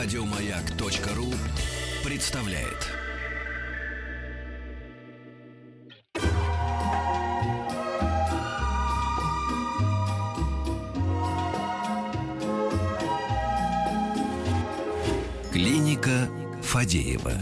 Радиомаяк.ру представляет. Клиника Фадеева.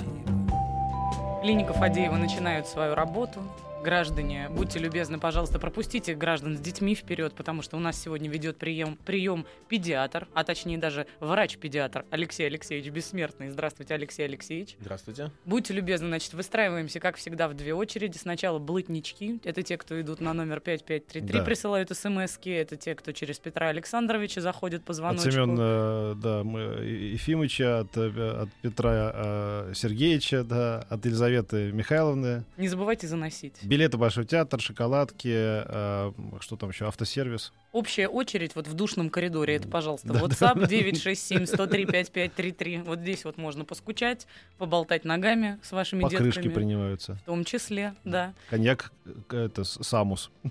Клиника Фадеева начинает свою работу граждане, будьте любезны, пожалуйста, пропустите граждан с детьми вперед, потому что у нас сегодня ведет прием, прием педиатр, а точнее даже врач-педиатр Алексей Алексеевич Бессмертный. Здравствуйте, Алексей Алексеевич. Здравствуйте. Будьте любезны, значит, выстраиваемся, как всегда, в две очереди. Сначала блытнички, это те, кто идут на номер 5533, да. присылают смс это те, кто через Петра Александровича заходит по звоночку. От Семена, да, мы, Ефимовича, от, от Петра э, Сергеевича, да, от Елизаветы Михайловны. Не забывайте заносить билеты в Большой театр, шоколадки, э, что там еще, автосервис. Общая очередь вот в душном коридоре, это, пожалуйста, да, WhatsApp да, 967-103-5533. Вот здесь вот можно поскучать, поболтать ногами с вашими По детками. Покрышки принимаются. В том числе, да. Коньяк, э, это самус.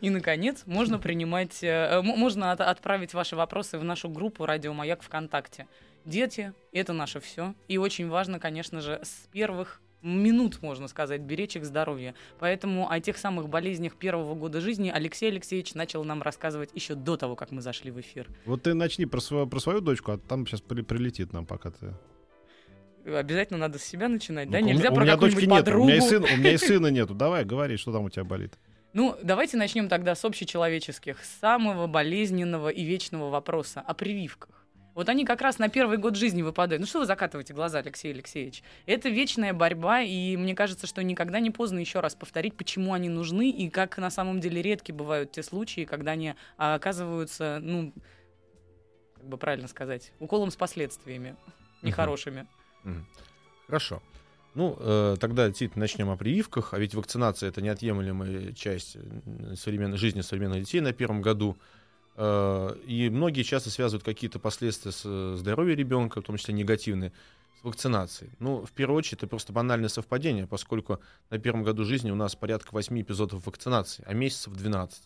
И, наконец, можно принимать, э, можно от, отправить ваши вопросы в нашу группу «Радио Маяк» ВКонтакте. Дети — это наше все. И очень важно, конечно же, с первых минут, можно сказать, беречь их здоровье. Поэтому о тех самых болезнях первого года жизни Алексей Алексеевич начал нам рассказывать еще до того, как мы зашли в эфир. Вот ты начни про свою, про свою дочку, а там сейчас при, прилетит нам, пока ты обязательно надо с себя начинать, ну, да? Нельзя у, про какую-нибудь подругу. У меня, и сын, у меня и сына нету. Давай, говори, что там у тебя болит. Ну, давайте начнем тогда с общечеловеческих, самого болезненного и вечного вопроса о прививках. Вот они как раз на первый год жизни выпадают. Ну что вы закатываете глаза, Алексей Алексеевич? Это вечная борьба, и мне кажется, что никогда не поздно еще раз повторить, почему они нужны, и как на самом деле редки бывают те случаи, когда они а, оказываются, ну, как бы правильно сказать, уколом с последствиями нехорошими. Хорошо. Ну, э, тогда действительно начнем о прививках, а ведь вакцинация это неотъемлемая часть современной жизни современных детей на первом году. Э, и многие часто связывают какие-то последствия с э, здоровьем ребенка, в том числе негативные, с вакцинацией. Ну, в первую очередь, это просто банальное совпадение, поскольку на первом году жизни у нас порядка 8 эпизодов вакцинации, а месяцев 12.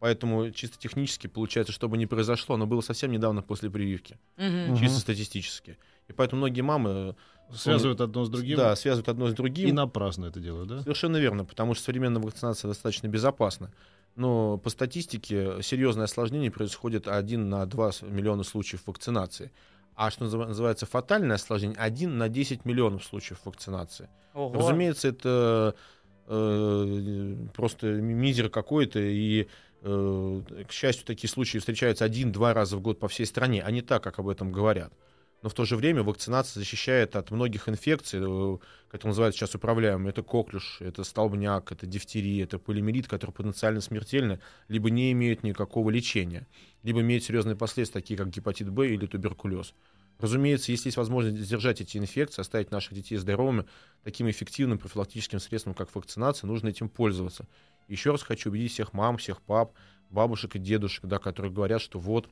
Поэтому чисто технически получается, что бы ни произошло, оно было совсем недавно после прививки. Угу. Чисто статистически. И поэтому многие мамы... Э, связывают одно с другим. Да, связывают одно с другим. И напрасно это делают, да? Совершенно верно, потому что современная вакцинация достаточно безопасна но по статистике серьезное осложнение происходит 1 на 2 миллиона случаев вакцинации. А что называется фатальное осложнение, 1 на 10 миллионов случаев вакцинации. Ого. Разумеется, это э, просто мизер какой-то, и, э, к счастью, такие случаи встречаются один-два раза в год по всей стране, а не так, как об этом говорят но в то же время вакцинация защищает от многих инфекций, э, которые называют сейчас управляемыми. Это коклюш, это столбняк, это дифтерия, это полимерит, которые потенциально смертельны, либо не имеют никакого лечения, либо имеют серьезные последствия, такие как гепатит Б или туберкулез. Разумеется, если есть возможность сдержать эти инфекции, оставить наших детей здоровыми, таким эффективным профилактическим средством, как вакцинация, нужно этим пользоваться. Еще раз хочу убедить всех мам, всех пап, бабушек и дедушек, да, которые говорят, что вот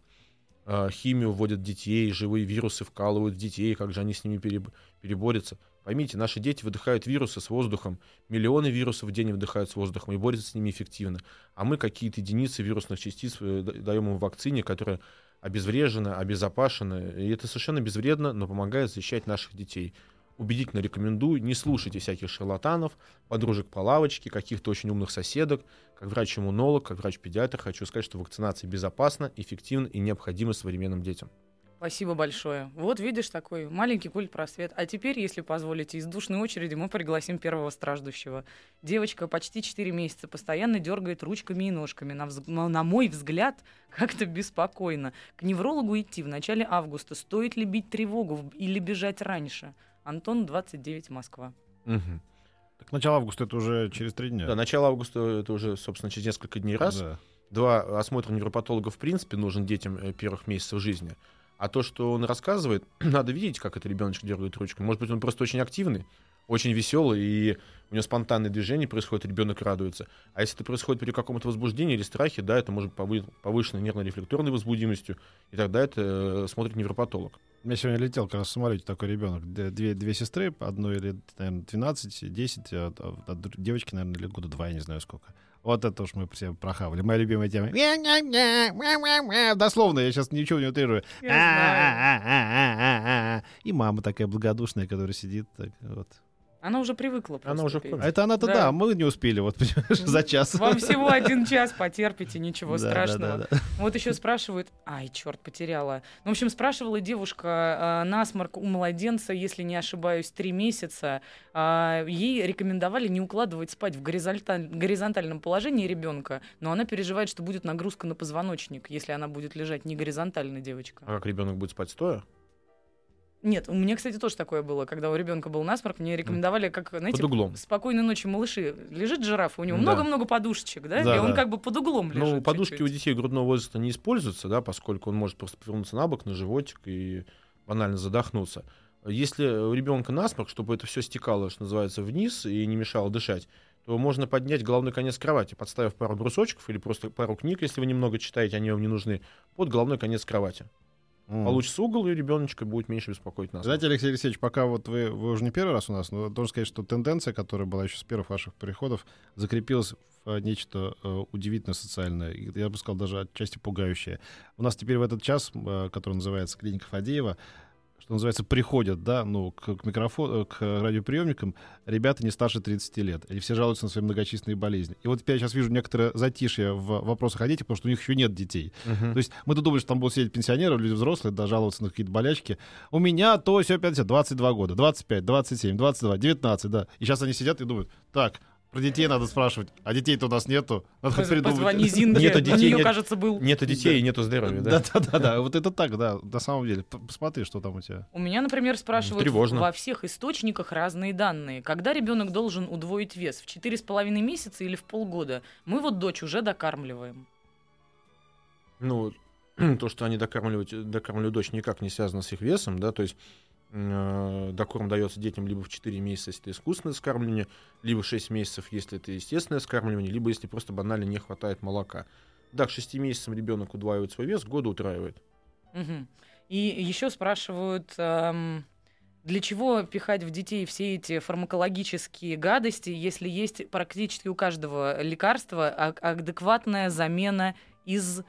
химию вводят детей, живые вирусы вкалывают в детей, как же они с ними переборются. Поймите, наши дети выдыхают вирусы с воздухом, миллионы вирусов в день выдыхают с воздухом и борются с ними эффективно. А мы какие-то единицы вирусных частиц э, даем им в вакцине, которая обезврежена, обезопасена. И это совершенно безвредно, но помогает защищать наших детей убедительно рекомендую, не слушайте всяких шарлатанов, подружек по лавочке, каких-то очень умных соседок. Как врач-иммунолог, как врач-педиатр хочу сказать, что вакцинация безопасна, эффективна и необходима современным детям. Спасибо большое. Вот видишь, такой маленький культ просвет. А теперь, если позволите, из душной очереди мы пригласим первого страждущего. Девочка почти 4 месяца постоянно дергает ручками и ножками. На, взг... на мой взгляд, как-то беспокойно. К неврологу идти в начале августа. Стоит ли бить тревогу или бежать раньше? Антон, 29, Москва. Угу. Так начало августа это уже через три дня. Да, начало августа это уже, собственно, через несколько дней раз. Да. Два осмотра невропатолога в принципе нужен детям э, первых месяцев жизни. А то, что он рассказывает, надо видеть, как этот ребеночек дергает ручкой. Может быть, он просто очень активный, очень веселый, и у него спонтанные движения происходят, ребенок радуется. А если это происходит при каком-то возбуждении или страхе, да, это может быть повышенной нервно-рефлекторной возбудимостью, и тогда это э, смотрит невропатолог. У меня сегодня летел как раз в самолете такой ребенок. Две, две сестры, одной лет, наверное, 12, 10, а от- от дру- девочки, наверное, лет года два, я не знаю сколько. Вот это уж мы все прохавали. Моя любимая тема. Дословно, я сейчас ничего не утрирую. Я знаю. А-а-а-а-а-а. И мама такая благодушная, которая сидит. Так, вот. Она уже привыкла просто Она уже петь. А это она-то Да. да. мы не успели, вот, понимаешь, за час. Вам всего один час, потерпите, ничего Да, да, страшного. да, да. Вот еще спрашивают, ай, черт, потеряла. Ну, в общем, спрашивала девушка, э, насморк у младенца, если не ошибаюсь, три месяца. А, ей рекомендовали не укладывать спать в горизонталь- горизонтальном положении ребенка, но она переживает, что будет нагрузка на позвоночник, если она будет лежать не горизонтально, девочка. А как ребенок будет спать стоя? Нет, у меня, кстати, тоже такое было, когда у ребенка был насморк, мне рекомендовали, как, знаете, Под углом. спокойной ночи, малыши. Лежит жираф, у него Да. много-много подушечек, да, Да, и он да. как бы под углом лежит. Ну, подушки чуть-чуть. у детей грудного возраста не используются, да, поскольку он может просто повернуться на бок, на животик и банально задохнуться. Если у ребенка насморк, чтобы это все стекало, что называется, вниз и не мешало дышать, то можно поднять головной конец кровати, подставив пару брусочков или просто пару книг, если вы немного читаете, они вам не нужны, под головной конец кровати. М. Получится угол, и ребеночка будет меньше беспокоить насморк. Знаете, Алексей Алексеевич, пока вот вы, вы уже не первый раз у нас, но должен сказать, что тенденция, которая была еще с первых ваших приходов, закрепилась в э, нечто э, удивительно социальное, я бы сказал, даже отчасти пугающее. У нас теперь в этот час, э, который называется «Клиника Фадеева», что называется, приходят, да, ну, к, к микрофону, к радиоприемникам ребята не старше 30 лет. Или все жалуются на свои многочисленные болезни. И вот я сейчас вижу некоторое затишье в вопросах о детях, потому что у них еще нет детей. Мгм. То есть мы-то думали, что там будут сидеть пенсионеры, люди взрослые, да, жаловаться на какие-то болячки. У меня то все 50, 22 года, 25, 27, 22, 19, да. И сейчас они сидят и думают, так, про детей надо спрашивать, а детей-то у нас нету. Надо придумать. Позвони Нету у детей, нее, нет- кажется, был. Нету детей и нету здоровья, да? Да, да, да, да. Вот это так, да, на самом деле. Посмотри, что там у тебя. У меня, например, спрашивают Тревожно. во всех источниках разные данные. Когда ребенок должен удвоить вес? В четыре с половиной месяца или в полгода? Мы вот дочь уже докармливаем. Ну, то, что они докармливают, докармливают дочь, никак не связано с их весом, да, то есть э, докорм дается детям либо в 4 месяца, если это искусственное скармливание, либо в 6 месяцев, если это естественное скармливание, либо если просто банально не хватает молока. Да, к 6 месяцам ребенок удваивает свой вес, к году утраивает. Мгм. И еще спрашивают, эм, для чего пихать в детей все эти фармакологические гадости, если есть практически у каждого лекарства адекватная замена из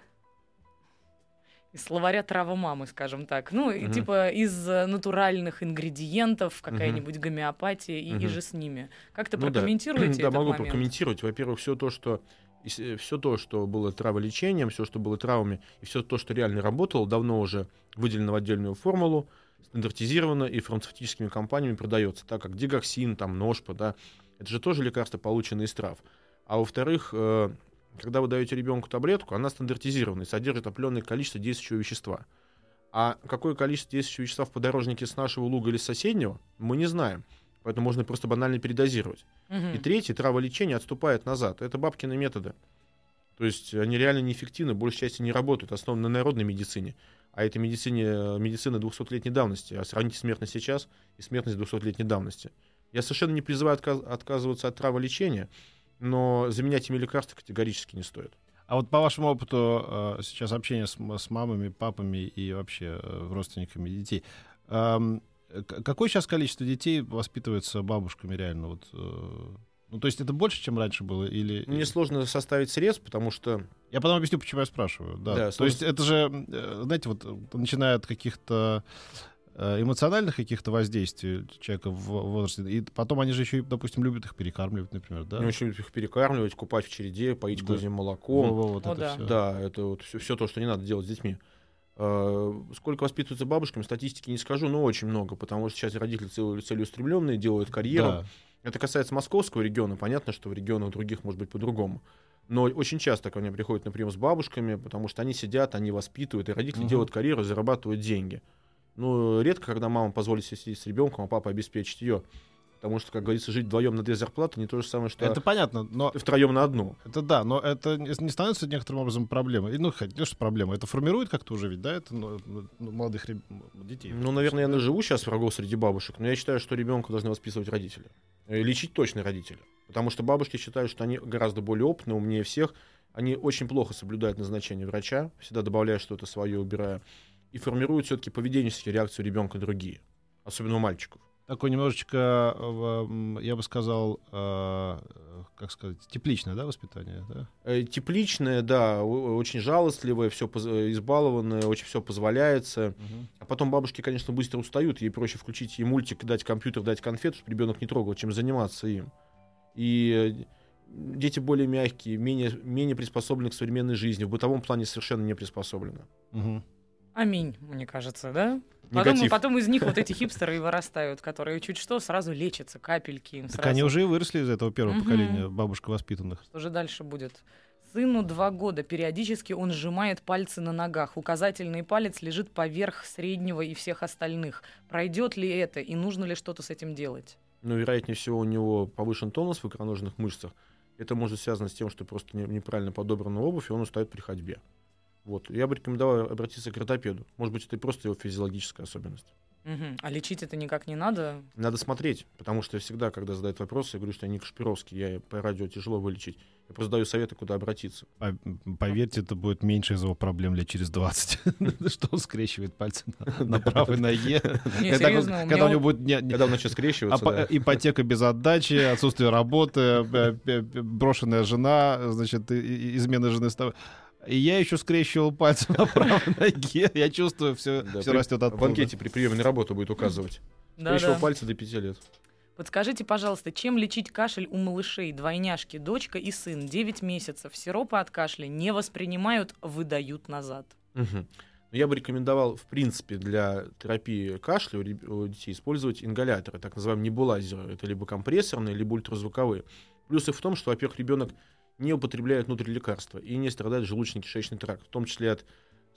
из словаря трава мамы, скажем так. Ну, и Мгм. типа из э, натуральных ингредиентов, какая-нибудь гомеопатия и, и Мгм. же с ними. Как-то Ну да. прокомментируете Да, этот могу момент? прокомментировать. Во-первых, все то, что все то, что было траволечением, все, что было травами, и все то, что реально работало, давно уже выделено в отдельную формулу, стандартизировано и фармацевтическими компаниями продается, так как дигоксин, там, ножпа, да, это же тоже лекарства, полученные из трав. А во-вторых, э, когда вы даете ребенку таблетку, она стандартизирована и содержит определенное количество действующего вещества. А какое количество действующего вещества в подорожнике с нашего луга или с соседнего, мы не знаем. Поэтому можно просто банально передозировать. Мгм. И третье, траволечение отступает назад. Это бабкины методы. То есть они реально неэффективны, большей части не работают, основаны на народной медицине. А это медицине, медицина 200-летней давности. А сравните смертность сейчас и смертность 200-летней давности. Я совершенно не призываю отказ- отказываться от траволечения, но заменять ими лекарства категорически не стоит. А вот по вашему опыту э, сейчас общения с, с мамами, папами и вообще э, родственниками детей, эм, какое сейчас количество детей воспитывается бабушками реально? Вот, э, ну, то есть это больше, чем раньше было? Или... Мне сложно составить срез, потому что Я потом объясню, почему я спрашиваю. Да. Да, То сложно- есть это же, знаете, вот начиная от каких-то эмоциональных каких-то воздействий человека в возрасте, и потом они же еще, допустим, любят их перекармливать, например, да? они очень любят их перекармливать, купать в череде, поить Да. козьим молоком. Во-во, вот О, это да. всё. Да, это вот все, то, что не надо делать с детьми. Э, Сколько воспитываются бабушками, статистики не скажу, но очень много, потому что сейчас родители цел- целеустремленные, делают карьеру. Да. Это касается московского региона, понятно, что в регионах других может быть по-другому. Но очень часто ко мне приходят, например, с бабушками, потому что они сидят, они воспитывают, и родители Мгм. делают карьеру, зарабатывают деньги. Ну, редко, когда мама позволит себе сидеть с ребенком, а папа обеспечит ее. Потому что, как говорится, жить вдвоем на две зарплаты не то же самое, что Это понятно, но втроем на одну. это да, но это не становится некоторым образом проблемой. И, Ну, хоть не что проблема, это формирует как-то уже ведь, да, это ну, ну, молодых реб- детей. Ну, наверное, я наживу сейчас врагов среди бабушек, но я считаю, что ребенка должны воспитывать родители. Э, Лечить точно родители. Потому что бабушки считают, что они гораздо более опытны, умнее всех. Они очень плохо соблюдают назначение врача, всегда добавляя что-то свое, убирая. И формируют все-таки поведенческие реакции у ребенка другие, особенно у мальчиков. Такое немножечко, э, я бы сказал, э, как сказать, тепличное, да, воспитание, да? Э, Тепличное, да, очень жалостливое, все избалованное, очень все позволяется. А потом бабушки, конечно, быстро устают, ей проще включить ей мультик, дать компьютер, дать конфету, чтобы ребенок не трогал, чем заниматься им. И дети более мягкие, менее, менее приспособлены к современной жизни, в бытовом плане совершенно не приспособлены. Мгм. Аминь, мне кажется, да? Потом, Негатив. потом из них вот эти хипстеры и вырастают, которые чуть что сразу лечатся, капельки им Так сразу. они уже и выросли из этого первого Мгм. поколения бабушек воспитанных. Что же дальше будет? Сыну два года. Периодически он сжимает пальцы на ногах. Указательный палец лежит поверх среднего и всех остальных. Пройдет ли это и нужно ли что-то с этим делать? Но, вероятнее всего, у него повышен тонус в икроножных мышцах. Это может связано с тем, что просто не- неправильно подобрана обувь, и он устает при ходьбе. Вот. Я бы рекомендовал обратиться к ортопеду. Может быть, это просто его физиологическая особенность. Мгм. А лечить это никак не надо? Надо смотреть, потому что всегда, когда задают вопросы, я говорю, что я не Кашпировский, я по радио тяжело вылечить. Я просто даю советы, куда обратиться. По- Поверьте, это будет меньше из его проблем лет через 20. Что он скрещивает пальцы на- правой ноге. Когда у него будет Когда он начнет скрещиваться. Ипотека без отдачи, отсутствие работы, э, э, брошенная жена, значит, измена жены с тобой. И я еще скрещивал пальцы на правой ноге. Я чувствую, все, Да, все при- растет от в анкете при приеме на работу будет указывать. Да-да. Скрещивал пальцы до пяти лет. Подскажите, пожалуйста, чем лечить кашель у малышей, двойняшки, дочка и сын, 9 месяцев? Сиропы от кашля не воспринимают, выдают назад. Но Я бы рекомендовал, в принципе, для терапии кашля у детей использовать ингаляторы, так называемые небулайзеры. Это либо компрессорные, либо ультразвуковые. Плюсы в том, что, во-первых, ребенок не употребляет внутрь лекарства и не страдает желудочно-кишечный тракт, в том числе от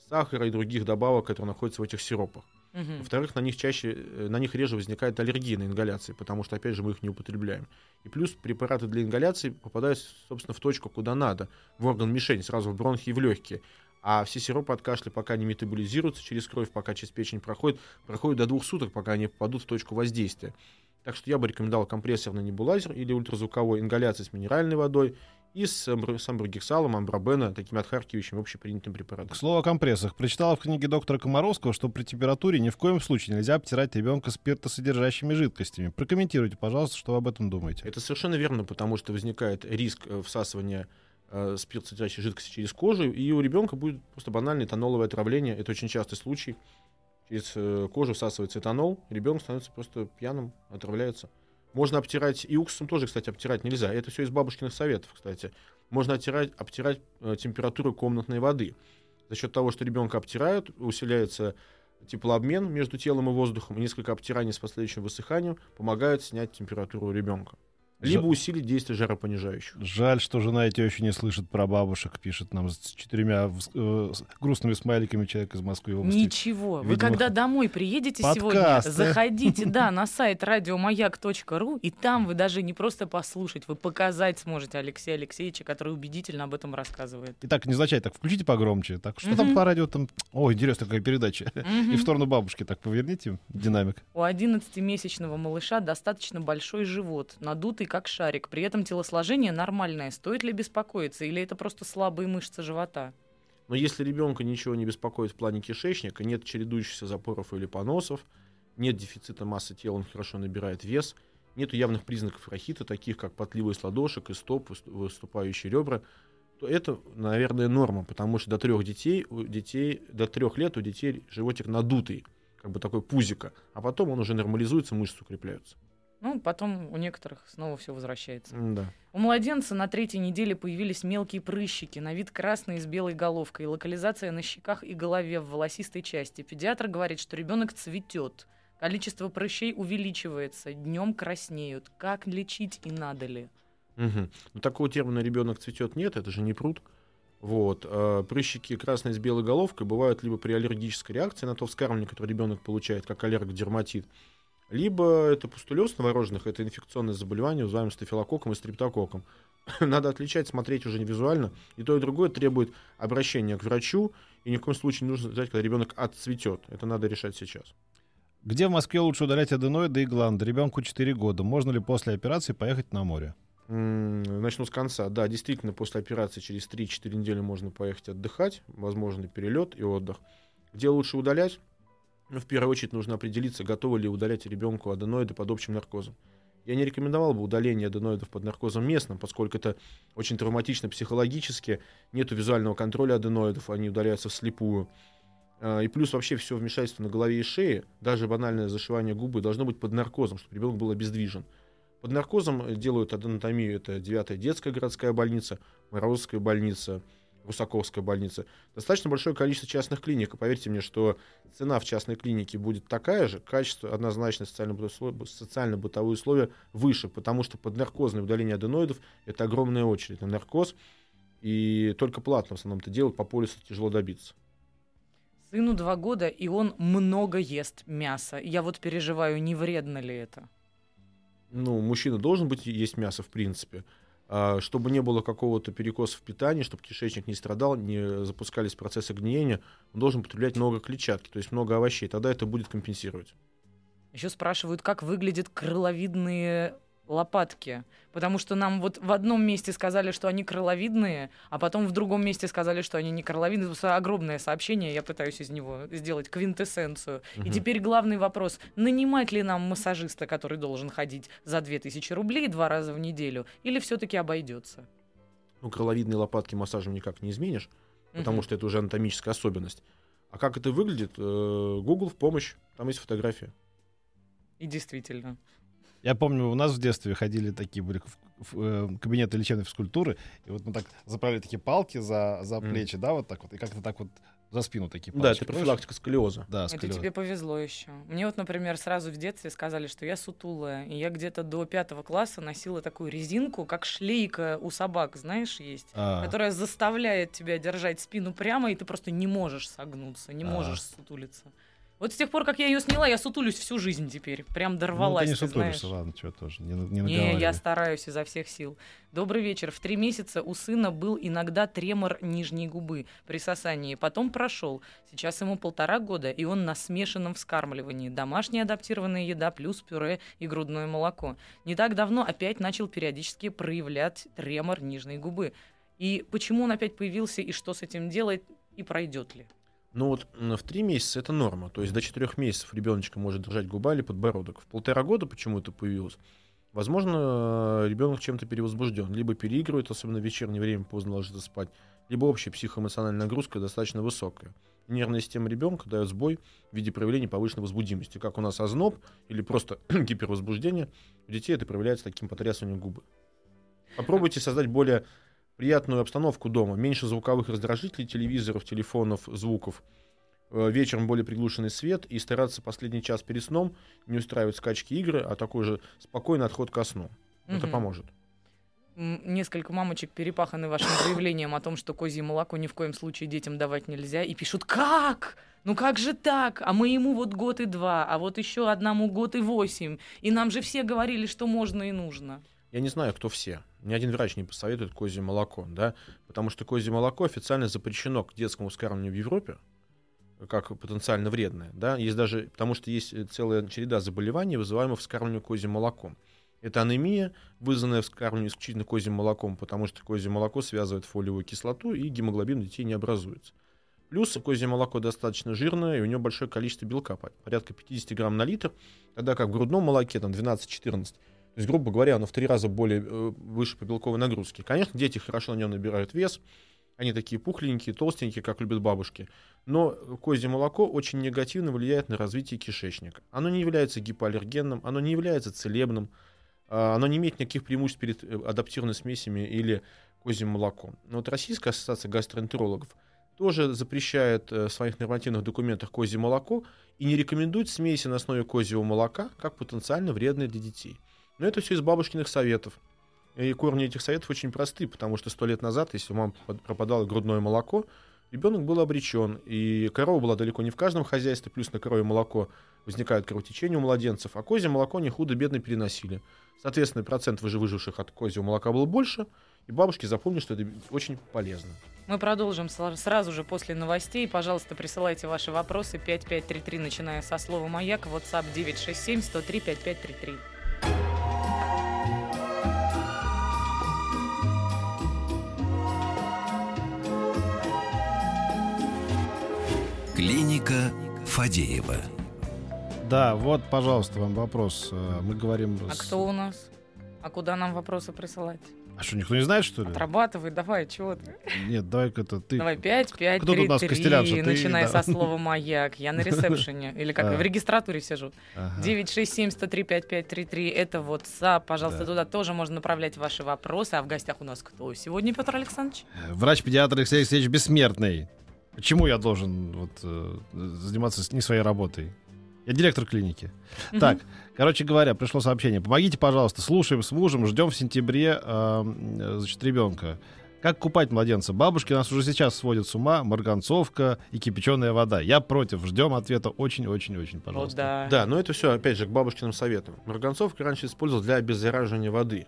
сахара и других добавок, которые находятся в этих сиропах. Мгм. Во-вторых, на них чаще, э, на них реже возникает аллергия на ингаляции, потому что, опять же, мы их не употребляем. И плюс препараты для ингаляции попадают, собственно, в точку, куда надо, в орган мишень, сразу в бронхи и в легкие. А все сиропы от кашля, пока не метаболизируются через кровь, пока через печень проходят, проходят до двух суток, пока они попадут в точку воздействия. Так что я бы рекомендовал компрессорный небулайзер или ультразвуковой ингаляции с минеральной водой и с, амбр- с амброгексалом, амбробена, такими отхаркивающими общепринятым препаратом. К слову о компрессах. Прочитала в книге доктора Комаровского, что при температуре ни в коем случае нельзя обтирать ребенка спиртосодержащими жидкостями. Прокомментируйте, пожалуйста, что вы об этом думаете. Это совершенно верно, потому что возникает риск э, всасывания э, спиртсодержащей жидкости через кожу, и у ребенка будет просто банальное этаноловое отравление. Это очень частый случай. Через э, кожу всасывается этанол, ребенок становится просто пьяным, отравляется. Можно обтирать, и уксусом тоже, кстати, обтирать нельзя. Это все из бабушкиных советов, кстати. Можно обтирать, обтирать э, температуру комнатной воды. За счет того, что ребенка обтирают, усиляется теплообмен между телом и воздухом, и несколько обтираний с последующим высыханием помогают снять температуру ребенка. Либо Жа- усилить действие жаропонижающих. Жаль, что жена и теща не слышит про бабушек, пишет нам с четырьмя э, с грустными смайликами человек из Москвы области. Ничего. Вы Видимо, когда домой приедете подкасты. сегодня, заходите, да, на сайт радиомаяк.ру, и там вы даже не просто послушать, вы показать сможете Алексея Алексеевича, который убедительно об этом рассказывает. Итак, не означает так, включите погромче. Так, что там по радио там? О, интересная какая передача. И в сторону бабушки так поверните, динамик. У 11-месячного малыша достаточно большой живот, надутый как шарик. При этом телосложение нормальное. Стоит ли беспокоиться или это просто слабые мышцы живота? Но если ребенка ничего не беспокоит в плане кишечника, нет чередующихся запоров или поносов, нет дефицита массы тела, он хорошо набирает вес, нет явных признаков рахита, таких как потливость ладошек и стоп, выс- выступающие ребра, то это, наверное, норма, потому что до трех детей, у детей, до трех лет у детей животик надутый, как бы такой пузика, а потом он уже нормализуется, мышцы укрепляются. Ну, потом у некоторых снова все возвращается. Да. У младенца на третьей неделе появились мелкие прыщики, на вид красные с белой головкой, локализация на щеках и голове в волосистой части. Педиатр говорит, что ребенок цветет. Количество прыщей увеличивается, днем краснеют. Как лечить и надо ли? Мгм. Ну, такого термина ребенок цветет нет, это же не пруд. Вот. а прыщики красные с белой головкой бывают либо при аллергической реакции на то вскармливание, которое ребенок получает, как аллергодерматит, либо это пустулез новорожденных, это инфекционное заболевание, называемое стафилококком и стрептококком. Надо отличать, смотреть уже не визуально. И то, и другое требует обращения к врачу, и ни в коем случае не нужно ждать, когда ребенок отцветет. Это надо решать сейчас. Где в Москве лучше удалять аденоиды и гланды? Ребенку 4 года. Можно ли после операции поехать на море? Начну с конца. Да, действительно, после операции через 3-4 недели можно поехать отдыхать. Возможно, перелет и отдых. Где лучше удалять? Ну, в первую очередь нужно определиться, готовы ли удалять ребенку аденоиды под общим наркозом. Я не рекомендовал бы удаление аденоидов под наркозом местным, поскольку это очень травматично психологически, нету визуального контроля аденоидов, они удаляются вслепую. А, и плюс вообще все вмешательство на голове и шее, даже банальное зашивание губы, должно быть под наркозом, чтобы ребенок был обездвижен. Под наркозом делают аденотомию, это 9 детская городская больница, Морозовская больница, Русаковская больница. Достаточно большое количество частных клиник. И поверьте мне, что цена в частной клинике будет такая же, качество однозначно социально-бытовые условия выше, потому что под наркозное удаление аденоидов это огромная очередь на наркоз, и только платно в основном-то делают, по полису тяжело добиться. Сыну два года, и он много ест мяса. Я вот переживаю, не вредно ли это? Ну, мужчина должен быть есть мясо, в принципе. А, чтобы не было какого-то перекоса в питании, чтобы кишечник не страдал, не запускались процессы гниения, он должен потреблять много клетчатки, то есть много овощей. Тогда это будет компенсировать. Еще спрашивают, как выглядят крыловидные лопатки. Потому что нам вот в одном месте сказали, что они крыловидные, а потом в другом месте сказали, что они не крыловидные. Это огромное сообщение, я пытаюсь из него сделать квинтэссенцию. Угу. И теперь главный вопрос, нанимать ли нам массажиста, который должен ходить за 2000 рублей два раза в неделю, или все-таки обойдется? Ну, крыловидные лопатки массажем никак не изменишь, потому угу. что это уже анатомическая особенность. А как это выглядит? Э, Google в помощь, там есть фотография. И действительно. Я помню, у нас в детстве ходили такие были в, в, э, кабинеты лечебной физкультуры, и вот мы так заправили такие палки за, за плечи, mm. да, вот так вот, и как-то так вот за спину такие палочки. Да, это профилактика сколиоза. Да, сколиоза. Это тебе повезло еще. Мне вот, например, сразу в детстве сказали, что я сутулая, и я где-то до пятого класса носила такую резинку, как шлейка у собак, знаешь, есть, а. которая заставляет тебя держать спину прямо, и ты просто не можешь согнуться, не а. можешь сутулиться. Вот с тех пор, как я ее сняла, я сутулюсь всю жизнь теперь. Прям дорвалась, ну, ты не сутулишься, ладно, что тоже, не, не Не, я стараюсь изо всех сил. Добрый вечер. В три месяца у сына был иногда тремор нижней губы при сосании. Потом прошел. Сейчас ему полтора года, и он на смешанном вскармливании. Домашняя адаптированная еда плюс пюре и грудное молоко. Не так давно опять начал периодически проявлять тремор нижней губы. И почему он опять появился, и что с этим делать, и пройдет ли? Ну вот в три месяца это норма. То есть до четырех месяцев ребеночка может держать губа или подбородок. В полтора года почему это появилось? Возможно, ребенок чем-то перевозбужден, либо переигрывает, особенно в вечернее время поздно ложится спать, либо общая психоэмоциональная нагрузка достаточно высокая. Нервная система ребенка дает сбой в виде проявления повышенной возбудимости, как у нас озноб или просто гипервозбуждение. У детей это проявляется таким потрясыванием губы. Попробуйте создать более приятную обстановку дома, меньше звуковых раздражителей, телевизоров, телефонов, звуков, э, вечером более приглушенный свет и стараться последний час перед сном не устраивать скачки игры, а такой же спокойный отход ко сну. Угу. Это поможет. Несколько мамочек перепаханы вашим заявлением о том, что козье молоко ни в коем случае детям давать нельзя, и пишут «Как? Ну как же так? А мы ему вот год и два, а вот еще одному год и восемь, и нам же все говорили, что можно и нужно». Я не знаю, кто все. Ни один врач не посоветует козье молоко, да, потому что козье молоко официально запрещено к детскому вскармливанию в Европе, как потенциально вредное, да, есть даже, потому что есть целая череда заболеваний, вызываемых вскармливанием козьим молоком. Это анемия, вызванная вскармливанием исключительно козьим молоком, потому что козье молоко связывает фолиевую кислоту, и гемоглобин детей не образуется. Плюс козье молоко достаточно жирное, и у него большое количество белка, порядка 50 грамм на литр, тогда как в грудном молоке там 12-14 то есть, грубо говоря, оно в три раза более э, выше по белковой нагрузке. Конечно, дети хорошо на нем набирают вес, они такие пухленькие, толстенькие, как любят бабушки. Но козье молоко очень негативно влияет на развитие кишечника. Оно не является гипоаллергенным, оно не является целебным, а, оно не имеет никаких преимуществ перед э, адаптированными смесями или козьим молоком. Но вот Российская ассоциация гастроэнтерологов тоже запрещает э, в своих нормативных документах козье молоко и не рекомендует смеси на основе козьего молока как потенциально вредные для детей. Но это все из бабушкиных советов. И корни этих советов очень просты, потому что сто лет назад, если у мамы пропадало грудное молоко, ребенок был обречен. И корова была далеко не в каждом хозяйстве, плюс на корове молоко возникает кровотечение у младенцев, а козье молоко не худо-бедно переносили. Соответственно, процент выживших от козьего молока был больше, и бабушки запомнили, что это очень полезно. Мы продолжим сразу же после новостей. Пожалуйста, присылайте ваши вопросы 5533, начиная со слова «Маяк», WhatsApp 967 103 5533. Клиника Фадеева. Да, вот, пожалуйста, вам вопрос. Э, Мы говорим... А с- кто у нас? А куда нам вопросы присылать? А что, никто не знает, что ли? Отрабатывай, давай, чего ты? Нет, давай-ка это ты. Давай, 5, 5, Кто тут 3, у нас костелянша? 3, Ты, начиная да. со слова «маяк». Я на ресепшене, или как, А. в регистратуре сижу. Ага. 967 103 5533 это WhatsApp. Пожалуйста, Да. туда тоже можно направлять ваши вопросы. А в гостях у нас кто сегодня, Петр Александрович? Врач-педиатр Алексей Алексеевич Бессмертный. Почему я должен вот, э, заниматься не своей работой? Я директор клиники. Так, короче говоря, пришло сообщение. Помогите, пожалуйста, слушаем с мужем, ждем в сентябре э, значит, ребенка. Как купать младенца? Бабушки нас уже сейчас сводят с ума. Марганцовка и кипяченая вода. Я против. Ждем ответа очень-очень-очень, Вот пожалуйста. да. Да, но это все, опять же, к бабушкиным советам. Марганцовка раньше использовалась для обеззараживания воды.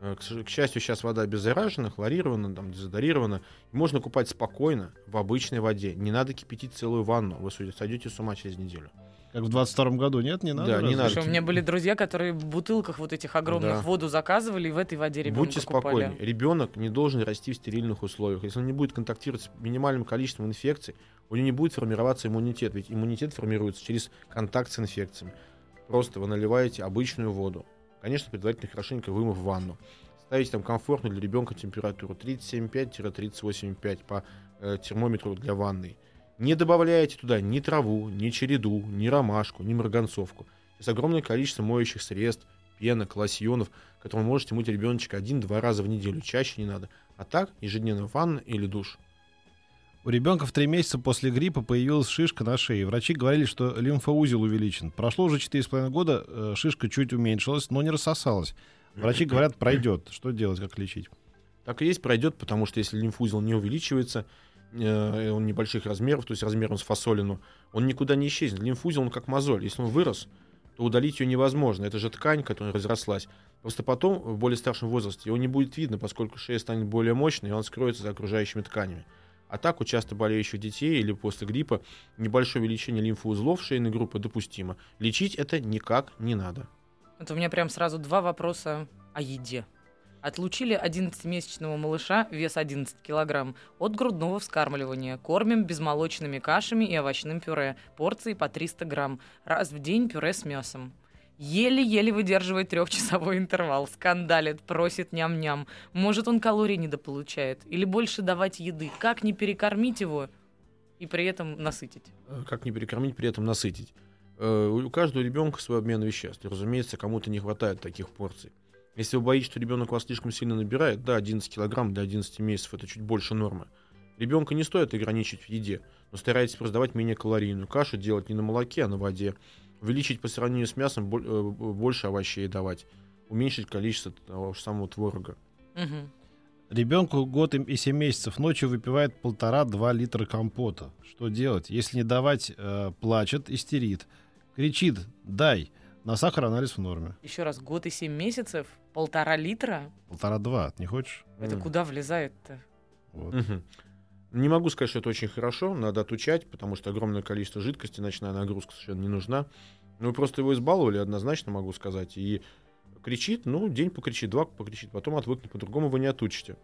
Э, К, счастью, сейчас вода обеззаражена, хлорирована, там, дезодорирована. Можно купать спокойно в обычной воде. Не надо кипятить целую ванну. Вы сойдете с ума через неделю. Как в 22 году, нет? Не надо? Да, не надо. Слушай, у меня были друзья, которые в бутылках вот этих огромных Да. воду заказывали и в этой воде ребенка Будьте спокойны. купали. Ребенок не должен расти в стерильных условиях. Если он не будет контактировать с минимальным количеством инфекций, у него не будет формироваться иммунитет. Ведь иммунитет формируется через контакт с инфекциями. Просто вы наливаете обычную воду. Конечно, предварительно хорошенько вымыв ванну. Ставите там комфортную для ребенка температуру 37,5-38,5 по э, термометру для ванной. Не добавляйте туда ни траву, ни череду, ни ромашку, ни марганцовку. Сейчас огромное количество моющих средств, пенок, лосьонов, которым вы можете мыть ребеночка один-два раза в неделю. Чаще не надо. А так, ежедневно ванна или душ. У ребенка в три месяца после гриппа появилась шишка на шее. Врачи говорили, что лимфоузел увеличен. Прошло уже 4,5 года, э, шишка чуть уменьшилась, но не рассосалась. Врачи говорят, пройдет. Что делать, как лечить? Так и есть, пройдет, потому что если лимфузел не увеличивается, э, он небольших размеров, то есть размером с фасолину, он никуда не исчезнет. Лимфузел, он как мозоль. Если он вырос, то удалить ее невозможно. Это же ткань, которая разрослась. Просто потом, в более старшем возрасте, его не будет видно, поскольку шея станет более мощной, и он скроется за окружающими тканями. А так у часто болеющих детей или после гриппа небольшое увеличение лимфоузлов шейной группы допустимо. Лечить это никак не надо. Вот у меня прям сразу два вопроса о еде. Отлучили 11-месячного малыша, вес 11 килограмм, от грудного вскармливания. Кормим безмолочными кашами и овощным пюре. Порции по 300 грамм. Раз в день пюре с мясом. Еле-еле выдерживает трехчасовой интервал. Скандалит, просит ням-ням. Может, он калорий недополучает. Или больше давать еды. Как не перекормить его и при этом насытить? Э, как не перекормить, при этом насытить. Э, У каждого ребенка свой обмен веществ. И, разумеется, кому-то не хватает таких порций. Если вы боитесь, что ребенок вас слишком сильно набирает, да, 11 килограмм до 11 месяцев это чуть больше нормы. Ребенка не стоит ограничить в еде, но старайтесь просто давать менее калорийную кашу, делать не на молоке, а на воде. Увеличить по сравнению с мясом э, больше овощей давать. Уменьшить количество того же самого творога. Мгм. Ребенку год и 7 месяцев ночью выпивает полтора-два литра компота. Что делать? Если не давать, э, плачет, истерит. Кричит, дай. На сахар анализ в норме. Еще раз, год и 7 месяцев, полтора литра. Полтора-два. Не хочешь? Это М. куда влезает-то? Вот. Мгм. Не могу сказать, что это очень хорошо, надо отучать, потому что огромное количество жидкости, ночная нагрузка совершенно не нужна. Ну, просто его избаловали, однозначно могу сказать. И кричит, ну, день покричит, два покричит, потом отвыкнет, по-другому вы не отучите.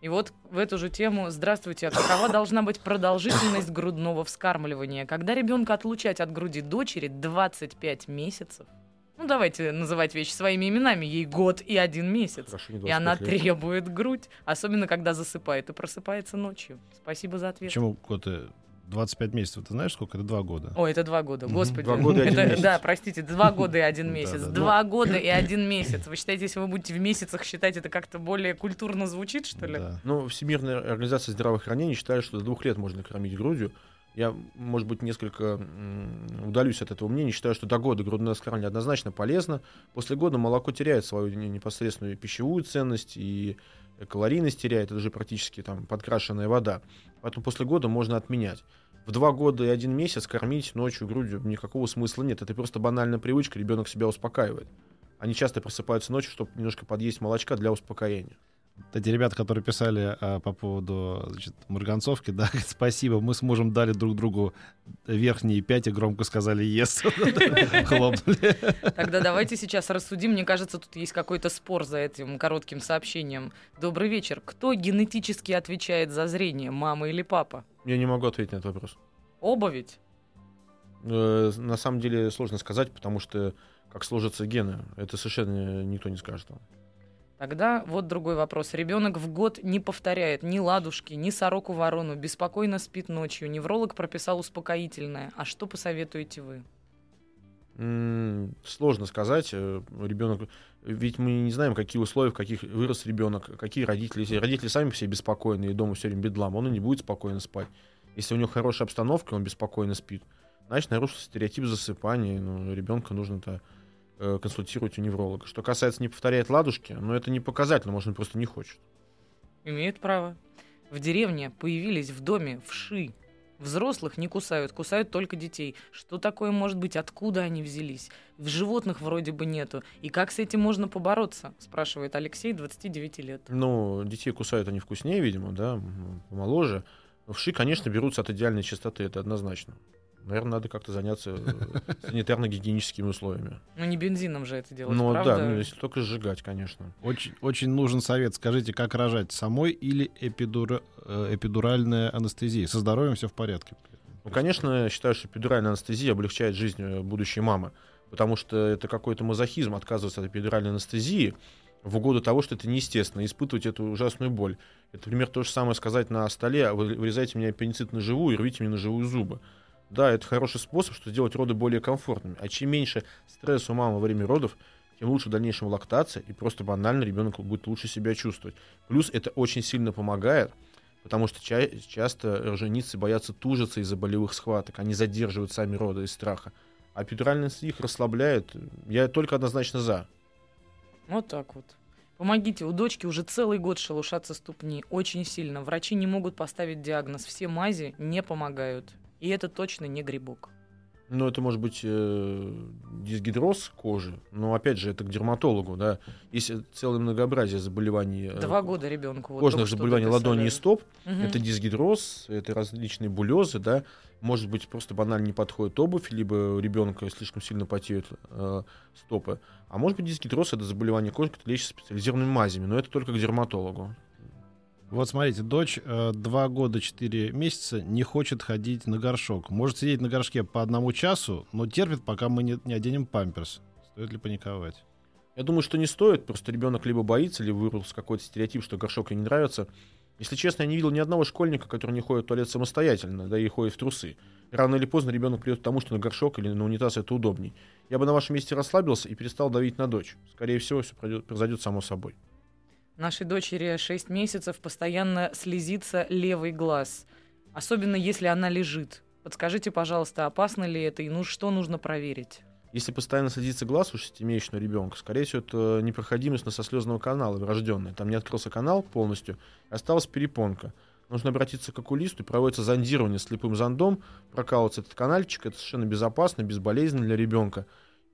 И вот в эту же тему, здравствуйте, а какова должна быть продолжительность грудного вскармливания? Когда ребенка отлучать от груди дочери 25 месяцев? Ну, давайте называть вещи своими именами. Ей год и один месяц. Хорошо, не И она 25 лет. требует грудь, особенно когда засыпает и просыпается ночью. Спасибо за ответ. Почему год и 25 месяцев? Ты знаешь, сколько? Это два года. Ой, это два года, господи. Два года и один Это- месяц. Да, простите, два года и один месяц. да. Два года и один месяц. Вы считаете, если вы будете в месяцах считать, это как-то более культурно звучит, что ли? Да. Ну, Всемирная организация здравоохранения считает, что до двух лет можно кормить грудью. Я, может быть, несколько удалюсь от этого мнения. Считаю, что до года грудное вскармливание однозначно полезно. После года молоко теряет свою не- непосредственную пищевую ценность и калорийность теряет. Это же практически там подкрашенная вода. Поэтому после года можно отменять. В два года и один месяц кормить ночью грудью никакого смысла нет. Это просто банальная привычка, ребенок себя успокаивает. Они часто просыпаются ночью, чтобы немножко подъесть молочка для успокоения. Эти ребята, которые писали а, по поводу значит, марганцовки, да, говорят, спасибо, мы с мужем дали друг другу верхние пять и громко сказали «ес». Хлопнули. Тогда давайте сейчас рассудим. Мне кажется, тут есть какой-то спор за этим коротким сообщением. Добрый вечер. Кто генетически отвечает за зрение, мама или папа? Я не могу ответить на этот вопрос. Оба ведь? Э, на самом деле сложно сказать, потому что как сложатся гены, это совершенно никто не скажет вам. Тогда вот другой вопрос. Ребенок в год не повторяет ни ладушки, ни сороку ворону, беспокойно спит ночью. Невролог прописал успокоительное. А что посоветуете вы? Сложно сказать. э, Ребенок, ведь мы не знаем, какие условия, в каких вырос ребенок, какие родители. Если родители сами себе беспокойны и дома все время бедлам, он и не будет спокойно спать. Если у него хорошая обстановка, он беспокойно спит, значит, нарушился стереотип засыпания. Ну, ребенка нужно-то э, консультировать у невролога. Что касается не повторяет ладушки, но это не показательно, может, он просто не хочет. Имеют право. В деревне появились в доме вши. Взрослых не кусают, кусают только детей. Что такое может быть? Откуда они взялись? В животных вроде бы нету. И как с этим можно побороться? Спрашивает Алексей, 29 лет. Ну, детей кусают они вкуснее, видимо, да, м, помоложе. Вши, конечно, берутся от идеальной чистоты, это однозначно. Наверное, надо как-то заняться санитарно-гигиеническими условиями. Ну не бензином же это делать, Ну правда? да, ну, если только сжигать, конечно. Очень, очень нужен совет. Скажите, как рожать? Самой или эпидура- э, эпидуральная анестезия? Со здоровьем все в порядке? Ну, конечно, я считаю, что эпидуральная анестезия облегчает жизнь э, будущей мамы, потому что это какой-то мазохизм отказываться от эпидуральной анестезии в угоду того, что это неестественно, испытывать эту ужасную боль. Это, например, то же самое сказать на столе, «А вы вырезайте мне аппендицит на живую и рвите мне на живую зубы. Да, это хороший способ, что сделать роды более комфортными. А чем меньше стресса у мамы во время родов, тем лучше в дальнейшем лактация, и просто банально ребенок будет лучше себя чувствовать. Плюс это очень сильно помогает, потому что ча- часто роженицы боятся тужиться из-за болевых схваток, они задерживают сами роды из страха. А анестезия их расслабляет. Я только однозначно за. Вот так вот. Помогите, у дочки уже целый год шелушатся ступни. Очень сильно. Врачи не могут поставить диагноз. Все мази не помогают. И это точно не грибок. Ну, это может быть э, дисгидроз кожи, но опять же, это к дерматологу, да. Есть целое многообразие заболеваний. э, Два года ребенку. Вот кожных заболеваний ладони и стоп. Мгм. Это дисгидроз, это различные булезы, да. Может быть, просто банально не подходит обувь, либо у ребенка слишком сильно потеют э, стопы. А может быть, дисгидроз это заболевание кожи, которое лечится специализированными мазями, но это только к дерматологу. Вот смотрите, дочь э, два года четыре месяца не хочет ходить на горшок. Может сидеть на горшке по одному часу, но терпит, пока мы не, не оденем памперс. Стоит ли паниковать? Я думаю, что не стоит, просто ребенок либо боится, либо вырос какой-то стереотип, что горшок ей не нравится. Если честно, я не видел ни одного школьника, который не ходит в туалет самостоятельно, да и ходит в трусы. Рано или поздно ребенок придет к тому, что на горшок или на унитаз это удобней. Я бы на вашем месте расслабился и перестал давить на дочь. Скорее всего, все произойдет само собой. Нашей дочери 6 месяцев постоянно слезится левый глаз. Особенно если она лежит. Подскажите, пожалуйста, опасно ли это и ну что нужно проверить? Если постоянно садится глаз у шестимесячного ребенка, скорее всего, это непроходимость носослезного канала врожденная. Там не открылся канал полностью, осталась перепонка. Нужно обратиться к окулисту, проводится зондирование слепым зондом, прокалывается этот канальчик, это совершенно безопасно, безболезненно для ребенка,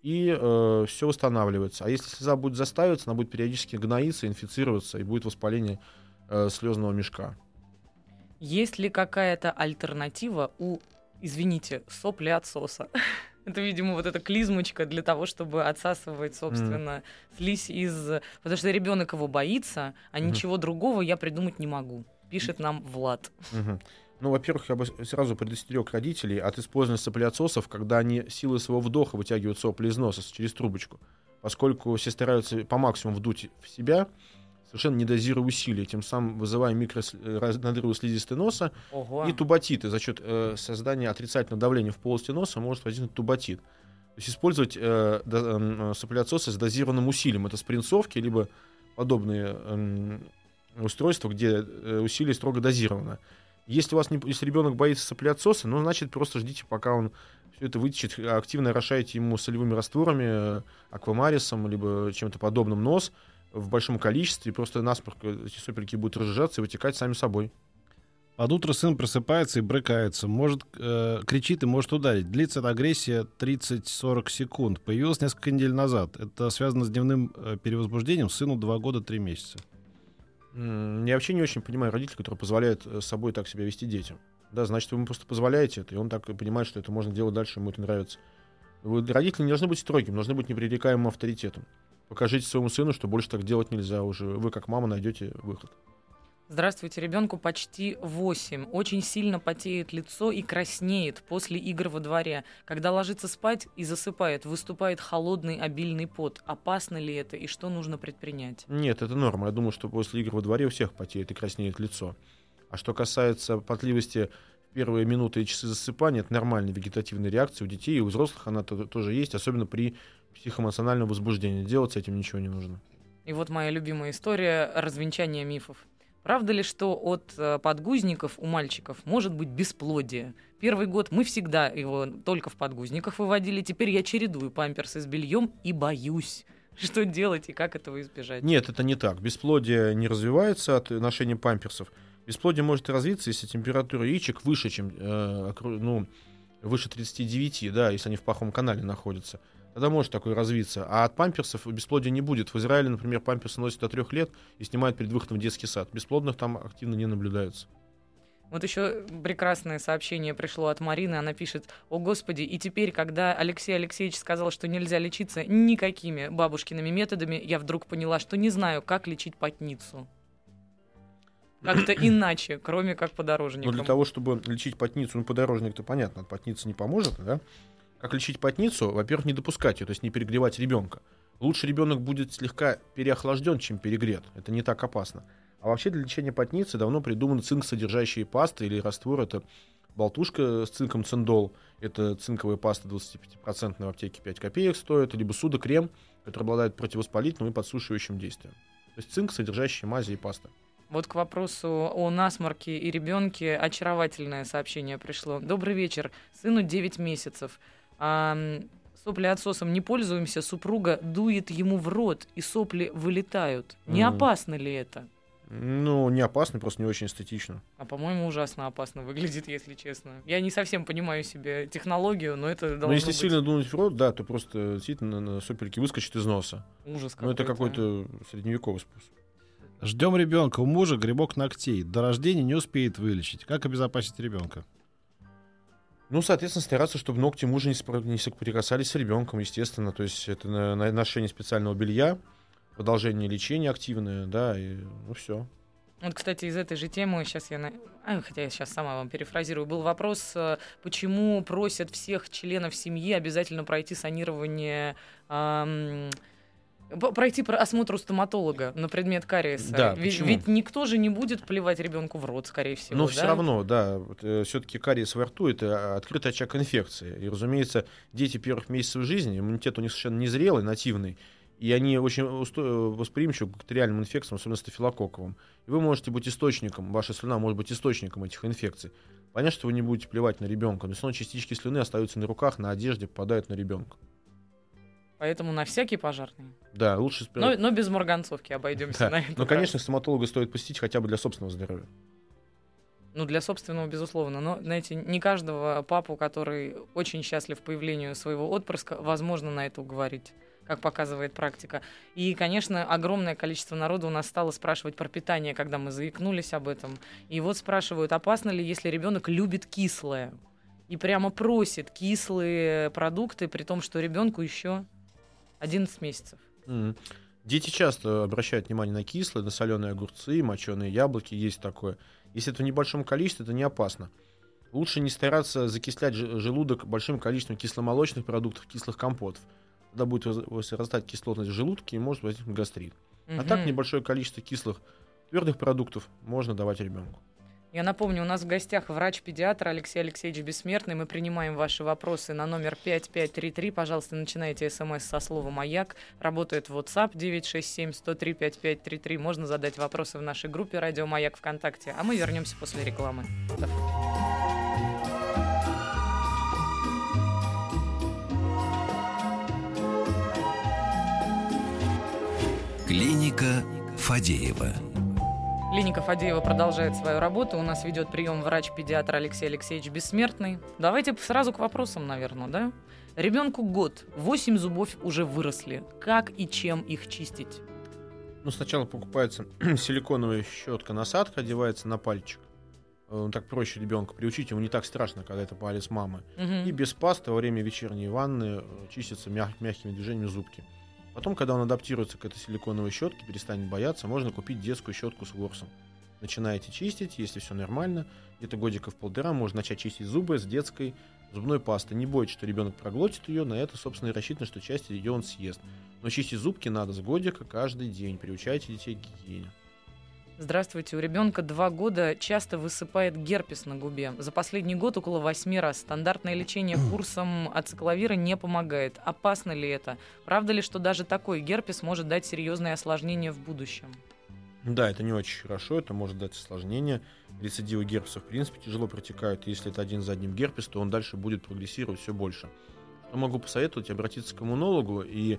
и все восстанавливается. А если слеза будет заставиться, она будет периодически гноиться, инфицироваться, и будет воспаление э, слезного мешка. Есть ли какая-то альтернатива у, извините, сопли отсоса? Это, видимо, вот эта клизмочка для того, чтобы отсасывать, собственно, слизь из... Потому что ребенок его боится, а Мгм. ничего другого я придумать не могу. Пишет нам Влад. Мгм. Ну, во-первых, я бы сразу предостерег родителей от использования соплеотсосов, когда они силой своего вдоха вытягивают сопли из носа через трубочку, поскольку все стараются по максимуму вдуть в себя, совершенно не дозируя усилий, тем самым вызывая микронадрывы слизистой носа Ого. и тубатиты. За счет э, создания отрицательного давления в полости носа может возникнуть тубатит. То есть использовать э, до- э, соплеотсосы с дозированным усилием. Это спринцовки, либо подобные эм, устройства, где э, усилие строго дозировано. Если у вас не, если ребенок боится соплеотсоса, ну, значит, просто ждите, пока он все это вытечет. Активно орошайте ему солевыми растворами, э, аквамарисом, либо чем-то подобным нос в большом количестве. Просто насморк э, эти сопельки будут разжижаться и вытекать сами собой. Под утро сын просыпается и брыкается, может, э, кричит и может ударить. Длится эта агрессия 30-40 секунд. Появилась несколько недель назад. Это связано с дневным э, перевозбуждением. Сыну 2 года 3 месяца. Я вообще не очень понимаю родителей, которые позволяют э, с собой так себя вести детям. Да, значит, вы ему просто позволяете это, и он так понимает, что это можно делать дальше, ему это нравится. Вы, родители не должны быть строгими, должны быть непререкаемым авторитетом. Покажите своему сыну, что больше так делать нельзя уже. Вы, как мама, найдете выход. Здравствуйте, ребенку почти 8. Очень сильно потеет лицо и краснеет после игр во дворе. Когда ложится спать и засыпает, выступает холодный обильный пот. Опасно ли это и что нужно предпринять? Нет, это норма. Я думаю, что после игр во дворе у всех потеет и краснеет лицо. А что касается потливости в первые минуты и часы засыпания, это нормальная вегетативная реакция у детей и у взрослых она то- тоже есть, особенно при психоэмоциональном возбуждении. Делать с этим ничего не нужно. И вот моя любимая история развенчания мифов. Правда ли, что от э, подгузников у мальчиков может быть бесплодие? Первый год мы всегда его только в подгузниках выводили, теперь я чередую памперсы с бельем и боюсь. Что делать и как этого избежать? Нет, это не так. Бесплодие не развивается от ношения памперсов. Бесплодие может развиться, если температура яичек выше, чем э, ну, выше 39, да, если они в паховом канале находятся. Тогда может такое развиться. А от памперсов бесплодия не будет. В Израиле, например, памперсы носят до трех лет и снимают перед выходом в детский сад. Бесплодных там активно не наблюдается. Вот еще прекрасное сообщение пришло от Марины. Она пишет, о господи, и теперь, когда Алексей Алексеевич сказал, что нельзя лечиться никакими бабушкиными методами, я вдруг поняла, что не знаю, как лечить потницу. Как-то иначе, кроме как подорожником. для того, чтобы лечить потницу, ну, подорожник-то понятно, потница не поможет, да? Как лечить потницу? Во-первых, не допускать ее, то есть не перегревать ребенка. Лучше ребенок будет слегка переохлажден, чем перегрет. Это не так опасно. А вообще для лечения потницы давно придуманы цинк, содержащие пасты или раствор. Это болтушка с цинком циндол. Это цинковая паста 25% в аптеке 5 копеек стоит. Либо судокрем, который обладает противовоспалительным и подсушивающим действием. То есть цинк, содержащий мази и паста. Вот к вопросу о насморке и ребенке очаровательное сообщение пришло. Добрый вечер. Сыну 9 месяцев. Ам, сопли отсосом не пользуемся, супруга дует ему в рот, и сопли вылетают. Не Мгм. опасно ли это? Ну, не опасно, просто не очень эстетично. А по-моему, ужасно опасно выглядит, если честно. Я не совсем понимаю себе технологию, но это должно Но если быть сильно дунуть в рот, да, то просто действительно на сопельки выскочит из носа. ужас Ну, это какой-то средневековый способ. Ждем ребенка. У мужа грибок ногтей. До рождения не успеет вылечить. Как обезопасить ребенка? Ну, соответственно, стараться, чтобы ногти мужа не, спро- не соприкасались с ребенком, естественно. То есть это на, на ношение специального белья, продолжение лечения активное, да, и ну все. Вот, кстати, из этой же темы сейчас я... на- а, хотя я сейчас сама вам перефразирую. Был вопрос, э, почему просят всех членов семьи обязательно пройти санирование... п- Пройти про- осмотр у стоматолога на предмет кариеса. Да, ведь, почему? ведь никто же не будет плевать ребенку в рот, скорее всего. Но да? все равно, да, все-таки кариес во рту это а, открытый очаг инфекции. И, разумеется, дети первых месяцев жизни, иммунитет у них совершенно незрелый, нативный, и они очень усто- восприимчивы к бактериальным инфекциям, особенно стафилококковым. И вы можете быть источником, ваша слюна может быть источником этих инфекций. Понятно, что вы не будете плевать на ребенка, но все равно частички слюны остаются на руках, на одежде, попадают на ребенка. Поэтому на всякий пожарный. Да, лучше... спро- Но, но без морганцовки обойдемся Да. на этот Но, конечно, стоматолога стоит посетить хотя бы для собственного здоровья. Ну, для собственного, безусловно. Но, знаете, не каждого папу, который очень счастлив появлению своего отпрыска, возможно на это уговорить как показывает практика. И, конечно, огромное количество народу у нас стало спрашивать про питание, когда мы заикнулись об этом. И вот спрашивают, опасно ли, если ребенок любит кислое? И прямо просит кислые продукты, при том, что ребенку еще 11 месяцев. Мгм. Дети часто обращают внимание на кислые, на соленые огурцы, моченые яблоки, есть такое. Если это в небольшом количестве, это не опасно. Лучше не стараться закислять желудок большим количеством кисломолочных продуктов, кислых компотов. Тогда будет возрастать кислотность в желудке и может возникнуть гастрит. А так небольшое количество кислых твердых продуктов можно давать ребенку. Я напомню, у нас в гостях врач-педиатр Алексей Алексеевич Бессмертный. Мы принимаем ваши вопросы на номер 5533. Пожалуйста, начинайте смс со слова «Маяк». Работает WhatsApp 967-103-5533. Можно задать вопросы в нашей группе «Радио Маяк ВКонтакте». А мы вернемся после рекламы. Клиника Фадеева. Клиника Фадеева продолжает свою работу. У нас ведет прием врач-педиатр Алексей Алексеевич Бессмертный. Давайте сразу к вопросам, наверное, да? Ребенку год, 8 зубов уже выросли. Как и чем их чистить? Ну, сначала покупается силиконовая щетка-насадка, одевается на пальчик. Э, Так проще ребенка приучить, ему не так страшно, когда это палец мамы. Мгм. И без пасты во время вечерней ванны э, чистятся мяг- мягкими движениями зубки. Потом, когда он адаптируется к этой силиконовой щетке, перестанет бояться, можно купить детскую щетку с ворсом. начинаете чистить, если все нормально, где-то годиков полтора можно начать чистить зубы с детской зубной пасты. Не бойтесь, что ребенок проглотит ее, на это, собственно, и рассчитано, что часть ее он съест. Но чистить зубки надо с годика каждый день. Приучайте детей к гигиене. Здравствуйте. У ребенка два года часто высыпает герпес на губе. За последний год около восьми раз. Стандартное лечение курсом ацикловира не помогает. Опасно ли это? Правда ли, что даже такой герпес может дать серьезные осложнения в будущем? Да, это не очень хорошо, это может дать осложнения. Рецидивы герпеса, в принципе, тяжело протекают. Если это один за одним герпес, то он дальше будет прогрессировать все больше. Что могу посоветовать? Обратиться к иммунологу и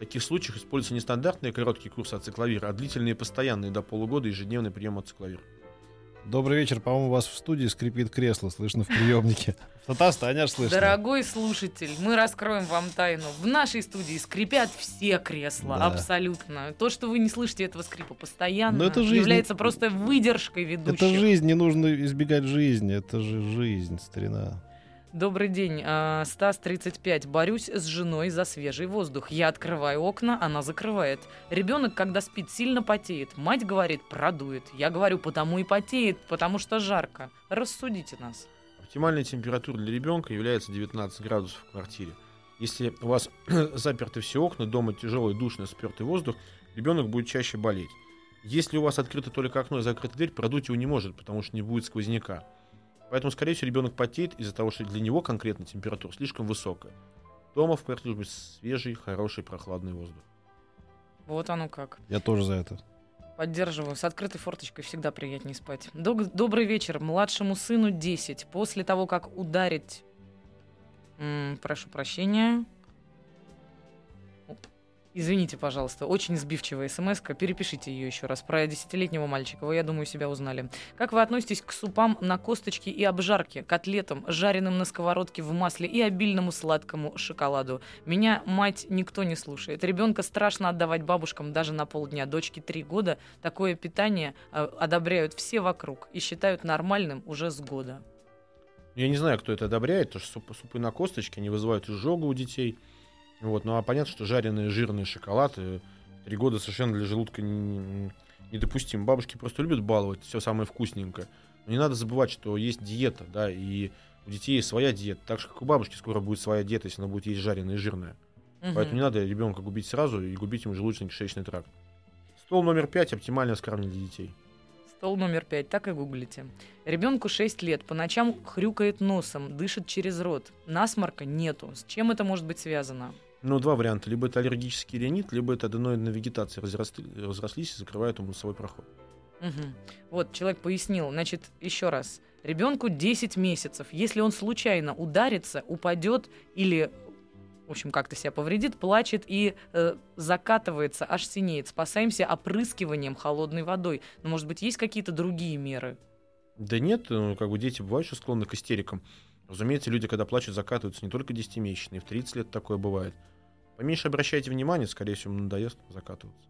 в таких случаях используются не стандартные короткие курсы ацикловира, а длительные постоянные до полугода ежедневный прием ацикловира. Добрый вечер. По-моему, у вас в студии скрипит кресло, слышно в приемнике. Татарстане аж слышно. Дорогой слушатель, мы раскроем вам тайну. В нашей студии скрипят все кресла, Да. абсолютно. То, что вы не слышите этого скрипа постоянно, Но это жизнь. является просто выдержкой ведущих. Это жизнь, не нужно избегать жизни. Это же жизнь, старина. Добрый день, а, Стас 35. Борюсь с женой за свежий воздух. Я открываю окна, она закрывает. Ребенок, когда спит, сильно потеет. Мать говорит, продует. Я говорю, потому и потеет, потому что жарко. Рассудите нас. Оптимальной температурой для ребенка является 19 градусов в квартире. Если у вас заперты все окна, дома тяжелый, душный, спертый воздух, ребенок будет чаще болеть. Если у вас открыто только окно и закрыта дверь, продуть его не может, потому что не будет сквозняка. Поэтому, скорее всего, ребенок потеет из-за того, что для него конкретно температура слишком высокая. Дома в квартире должен быть свежий, хороший, прохладный воздух. Вот оно как. Я тоже за это. Поддерживаю. С открытой форточкой всегда приятнее спать. Дог- Добрый вечер. Младшему сыну 10. После того, как ударить... М, прошу прощения. Извините, пожалуйста, очень сбивчивая смс -ка. Перепишите ее еще раз. Про десятилетнего мальчика. Вы, я думаю, себя узнали. Как вы относитесь к супам на косточке и обжарке, котлетам, жареным на сковородке в масле и обильному сладкому шоколаду? Меня мать никто не слушает. Ребенка страшно отдавать бабушкам даже на полдня. Дочке три года. Такое питание э, одобряют все вокруг и считают нормальным уже с года. Я не знаю, кто это одобряет, потому что супы, на косточке, они вызывают изжогу у детей. Вот, ну а понятно, что жареный жирный шоколад три года совершенно для желудка не- не- недопустим. Бабушки просто любят баловать все самое вкусненькое. Но не надо забывать, что есть диета, да, и у детей есть своя диета. Так же, как у бабушки скоро будет своя диета, если она будет есть жареное и жирное. Мгм. Поэтому не надо ребенка губить сразу и губить ему желудочно-кишечный тракт. Стол номер пять оптимальное скармливание для детей. Стол номер пять, так и гуглите. Ребенку 6 лет, по ночам хрюкает носом, дышит через рот. Насморка нету. С чем это может быть связано? Ну, два варианта. Либо это аллергический ринит, либо это аденоидная вегетация разросли- разрослись и закрывают ему носовой проход. Мгм. Вот, человек пояснил. Значит, еще раз. Ребенку 10 месяцев. Если он случайно ударится, упадет или, в общем, как-то себя повредит, плачет и э, закатывается, аж синеет. Спасаемся опрыскиванием холодной водой. Но, может быть, есть какие-то другие меры? Да нет, ну, как бы дети бывают еще склонны к истерикам. Разумеется, люди, когда плачут, закатываются не только 10-месячные, в 30 лет такое бывает. Поменьше обращайте внимание, скорее всего, надоест закатываться.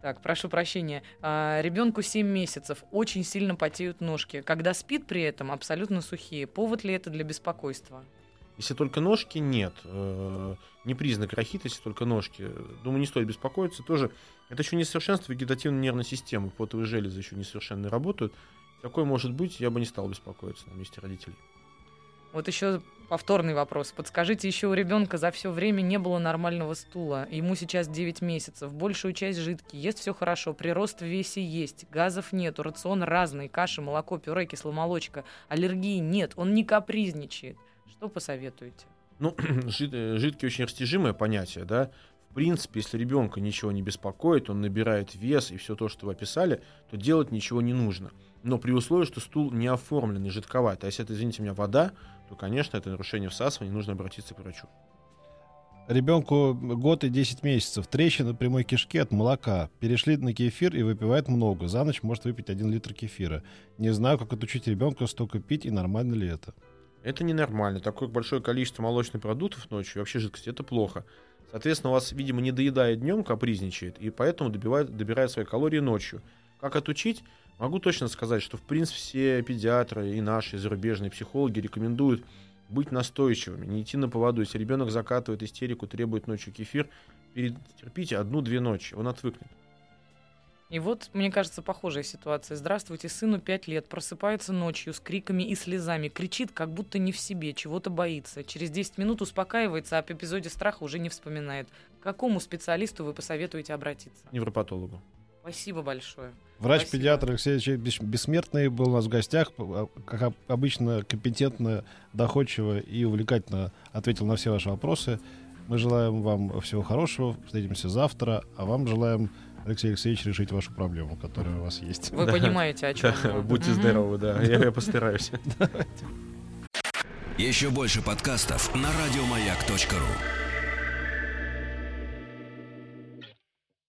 Так, прошу прощения. А, ребенку 7 месяцев, очень сильно потеют ножки. Когда спит при этом, абсолютно сухие. Повод ли это для беспокойства? Если только ножки, нет. Э, Не признак рахита, если только ножки. Думаю, не стоит беспокоиться. Тоже это еще несовершенство вегетативной нервной системы. Потовые железы еще несовершенно работают. Такое может быть, я бы не стал беспокоиться на месте родителей. Вот еще повторный вопрос. Подскажите, еще у ребенка за все время не было нормального стула. Ему сейчас 9 месяцев. Большую часть жидкий. Ест все хорошо. Прирост в весе есть. Газов нету. Рацион разный. Каша, молоко, пюре, кисломолочка. Аллергии нет. Он не капризничает. Что посоветуете? Ну, жид- э, жидкий очень растяжимое понятие, да. В принципе, если ребенка ничего не беспокоит, он набирает вес и все то, что вы описали, то делать ничего не нужно. Но при условии, что стул не оформленный, жидковатый. А если это, извините меня, вода, то, конечно, это нарушение всасывания, нужно обратиться к врачу. Ребенку год и 10 месяцев. Трещина прямой кишки от молока. Перешли на кефир и выпивает много. За ночь может выпить 1 литр кефира. Не знаю, как отучить ребенка столько пить и нормально ли это. Это ненормально. Такое большое количество молочных продуктов ночью, и вообще жидкости, это плохо. Соответственно, у вас, видимо, не доедает днем, капризничает, и поэтому добивает, добирает свои калории ночью. Как отучить? Могу точно сказать, что, в принципе, все педиатры и наши зарубежные психологи рекомендуют быть настойчивыми, не идти на поводу. Если ребенок закатывает истерику, требует ночью кефир, перетерпите одну-две ночи, он отвыкнет. И вот, мне кажется, похожая ситуация. Здравствуйте, сыну 5 лет, просыпается ночью с криками и слезами, кричит, как будто не в себе, чего-то боится. Через 10 минут успокаивается, а об эпизоде страха уже не вспоминает. К какому специалисту вы посоветуете обратиться? Невропатологу. Спасибо большое. Врач-педиатр Алексей Алексеевич Бессмертный был у нас в гостях. А, как обычно, компетентно, доходчиво и увлекательно ответил на все ваши вопросы. Мы желаем вам всего хорошего. Встретимся завтра. А вам желаем Алексей Алексеевич, решить вашу проблему, которая у вас есть. Вы понимаете, о чем. Будьте здоровы, да. Я постараюсь. Еще больше подкастов на радиомаяк.ру